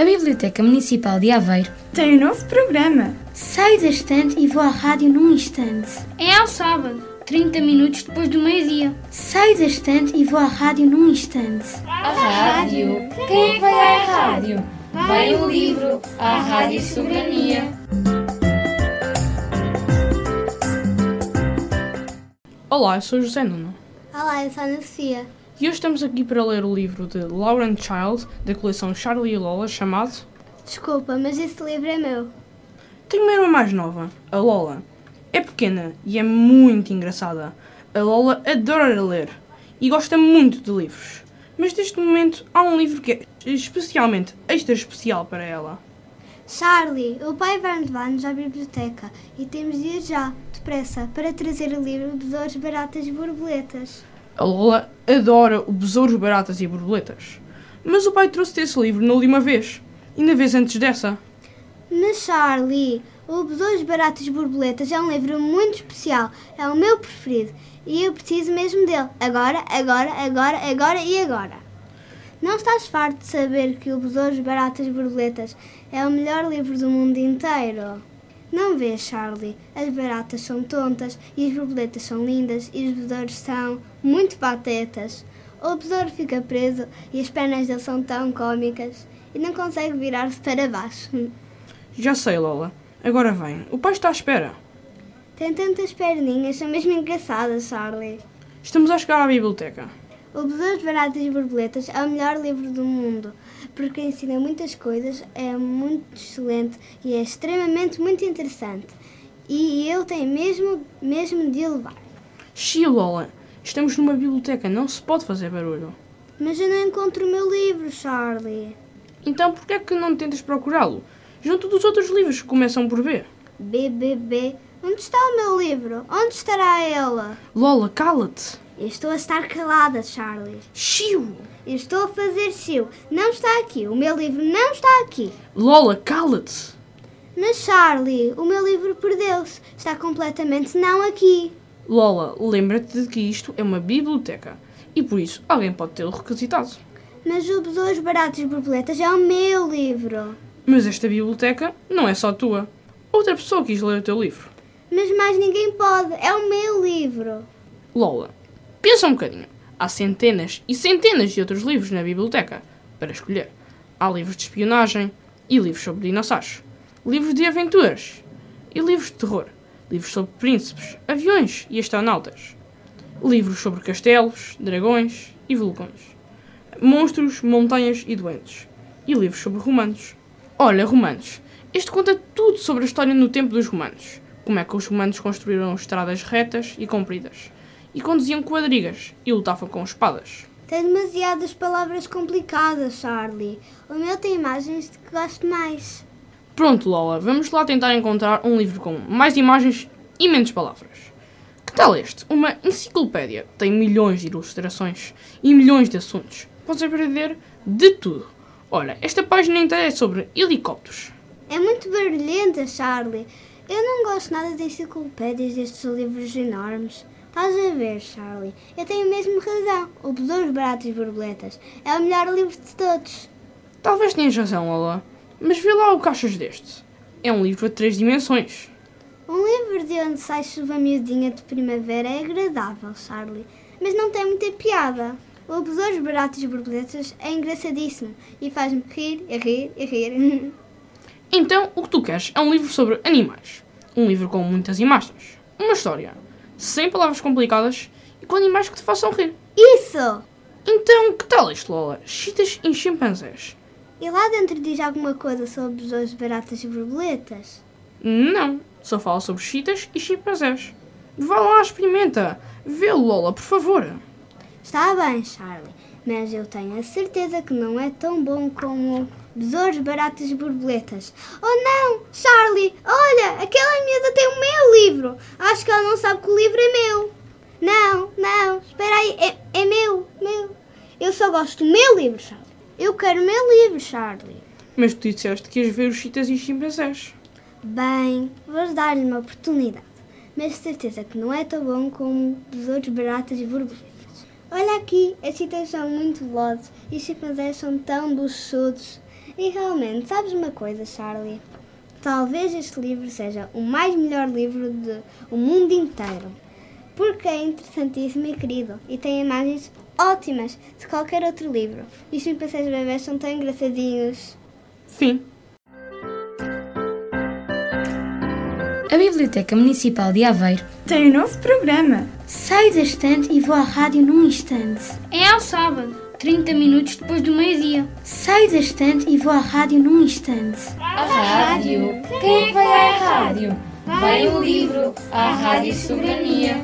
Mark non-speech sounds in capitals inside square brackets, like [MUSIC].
A Biblioteca Municipal de Aveiro tem um novo programa. Saio da estante e vou à rádio num instante. É ao sábado, 30 minutos depois do meio-dia. Saio da estante e vou à rádio num instante. A rádio? Quem é que vai à rádio? Vai o livro, a Rádio Soberania. Olá, eu sou José Nuno. Olá, eu sou a Ana Sofia. E hoje estamos aqui para ler o livro de Lauren Child, da coleção Charlie e Lola, chamado Desculpa, mas esse livro é meu. Tenho uma irmã mais nova, a Lola. É pequena e é muito engraçada. A Lola adora ler e gosta muito de livros. Mas neste momento há um livro que é especialmente extra especial para ela. Charlie, o pai vai levar-nos à biblioteca e temos de ir já, depressa, para trazer o livro Besouros, Baratas e Borboletas. A Lola adora o Besouros, Baratas e Borboletas. Mas o pai trouxe esse livro na última vez. E na vez antes dessa. Mas Charlie, o Besouros, Baratas e Borboletas é um livro muito especial. É o meu preferido. E eu preciso mesmo dele. Agora, agora, agora, agora e agora. Não estás farto de saber que o Besouros, Baratas e Borboletas é o melhor livro do mundo inteiro? Não vês, Charlie? As baratas são tontas e as borboletas são lindas e os besouros são muito patetas. O besouro fica preso e as pernas dele são tão cômicas e não consegue virar-se para baixo. [LAUGHS] Já sei, Lola. Agora vem. O pai está à espera. Tem tantas perninhas, são mesmo engraçadas, Charlie. Estamos a chegar à biblioteca. O Besouros, Baratas e Borboletas é o melhor livro do mundo, porque ensina muitas coisas, é muito excelente e é extremamente muito interessante. E eu tenho mesmo, mesmo de levar. Xia, Lola. Estamos numa biblioteca, não se pode fazer barulho. Mas eu não encontro o meu livro, Charlie. Então por que é que não tentas procurá-lo? Junto dos outros livros que começam por B. B, B, B. Onde está o meu livro? Onde estará ela? Lola, cala-te. Eu estou a estar calada, Charlie. Chiu! Eu estou a fazer chiu. Não está aqui. O meu livro não está aqui. Lola, cala-te. Mas, Charlie, o meu livro perdeu-se. Está completamente não aqui. Lola, lembra-te de que isto é uma biblioteca e por isso alguém pode tê-lo requisitado. Mas o Besouros Baratos e Borboletas é o meu livro. Mas esta biblioteca não é só tua. Outra pessoa quis ler o teu livro. Mas mais ninguém pode. É o meu livro. Lola, pensa um bocadinho. Há centenas e centenas de outros livros na biblioteca para escolher. Há livros de espionagem e livros sobre dinossauros. Livros de aventuras e livros de terror. Livros sobre príncipes, aviões e astronautas. Livros sobre castelos, dragões e vulcões. Monstros, montanhas e doentes. E livros sobre romanos. Olha, romanos. Este conta tudo sobre a história no tempo dos romanos. Como é que os romanos construíram estradas retas e compridas. E conduziam quadrigas e lutavam com espadas. Tem demasiadas palavras complicadas, Charlie. O meu tem imagens de que gosto mais. Pronto, Lola, vamos lá tentar encontrar um livro com mais imagens e menos palavras. Que tal este? Uma enciclopédia. Tem milhões de ilustrações e milhões de assuntos. Podes aprender de tudo. Olha, esta página inteira é sobre helicópteros. É muito barulhenta, Charlie. Eu não gosto nada de enciclopédias destes livros enormes. Estás a ver, Charlie? Eu tenho mesmo razão. O Besouros Baratos e Borboletas é o melhor livro de todos. Talvez tenhas razão, Lola. Mas vê lá o que achas deste. É um livro a três dimensões. Um livro de onde sai chuva miudinha de primavera é agradável, Charlie. Mas não tem muita piada. O Besouros Baratos e Borboletas é engraçadíssimo e faz-me rir e rir e rir. [LAUGHS] Então, o que tu queres é um livro sobre animais. Um livro com muitas imagens. Uma história. Sem palavras complicadas e com animais que te façam rir. Isso! Então, que tal este, Lola? Chitas e chimpanzés. E lá dentro diz alguma coisa sobre besouros, baratas e borboletas? Não, só fala sobre chitas e chimpanzés. Vá lá, experimenta. Vê, Lola, por favor. Está bem, Charlie, mas eu tenho a certeza que não é tão bom como besouros, baratas e borboletas. Oh não, Charlie, olha, aquela miúda tem o meu livro. Acho que ela não sabe que o livro é meu. Não, não, espera aí, é, é meu, meu. Eu só gosto do meu livro, Charlie. Eu quero o meu livro, Charlie. Mas tu disseste que ias ver os chitas e chimpanzés. Bem, vou dar-lhe uma oportunidade, mas de certeza que não é tão bom como besouros, baratas e borboletas. Olha aqui, as chitas são muito velozes e os chimpanzés são tão buchudos. E realmente, sabes uma coisa, Charlie? Talvez este livro seja o mais melhor livro do mundo inteiro. Porque é interessantíssimo e querido e tem imagens ótimas de qualquer outro livro. E os chimpanzés bebês são tão engraçadinhos. Fim. Biblioteca Municipal de Aveiro tem um novo programa. Saio da estante e vou à rádio num instante. É ao sábado, 30 minutos depois do meio-dia. Saio da estante e vou à rádio num instante. A rádio? Quem é que vai à rádio? Vai o livro, à Rádio Soberania.